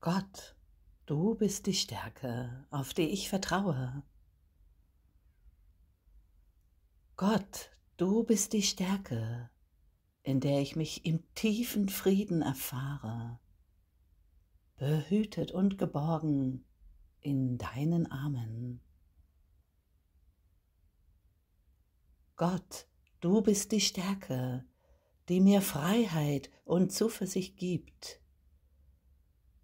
Gott, du bist die Stärke, auf die ich vertraue. Gott, du bist die Stärke, in der ich mich im tiefen Frieden erfahre, behütet und geborgen in deinen Armen. Gott, du bist die Stärke, die mir Freiheit und Zuversicht gibt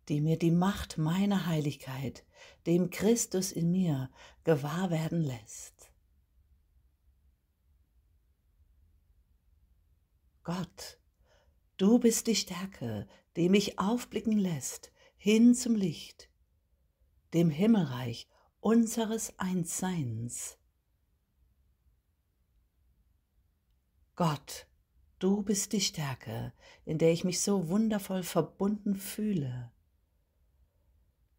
die mir die Macht meiner Heiligkeit, dem Christus in mir, gewahr werden lässt. Gott, du bist die Stärke, die mich aufblicken lässt hin zum Licht, dem Himmelreich unseres Einsseins. Gott, du bist die Stärke, in der ich mich so wundervoll verbunden fühle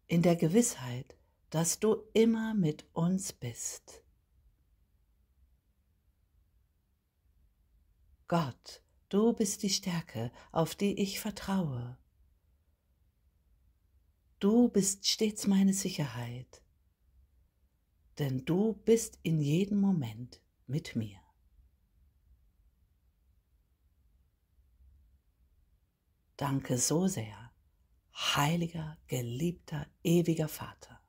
in der Gewissheit, dass du immer mit uns bist. Gott, du bist die Stärke, auf die ich vertraue. Du bist stets meine Sicherheit, denn du bist in jedem Moment mit mir. Danke so sehr heiliger, geliebter, ewiger Vater.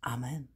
Amen.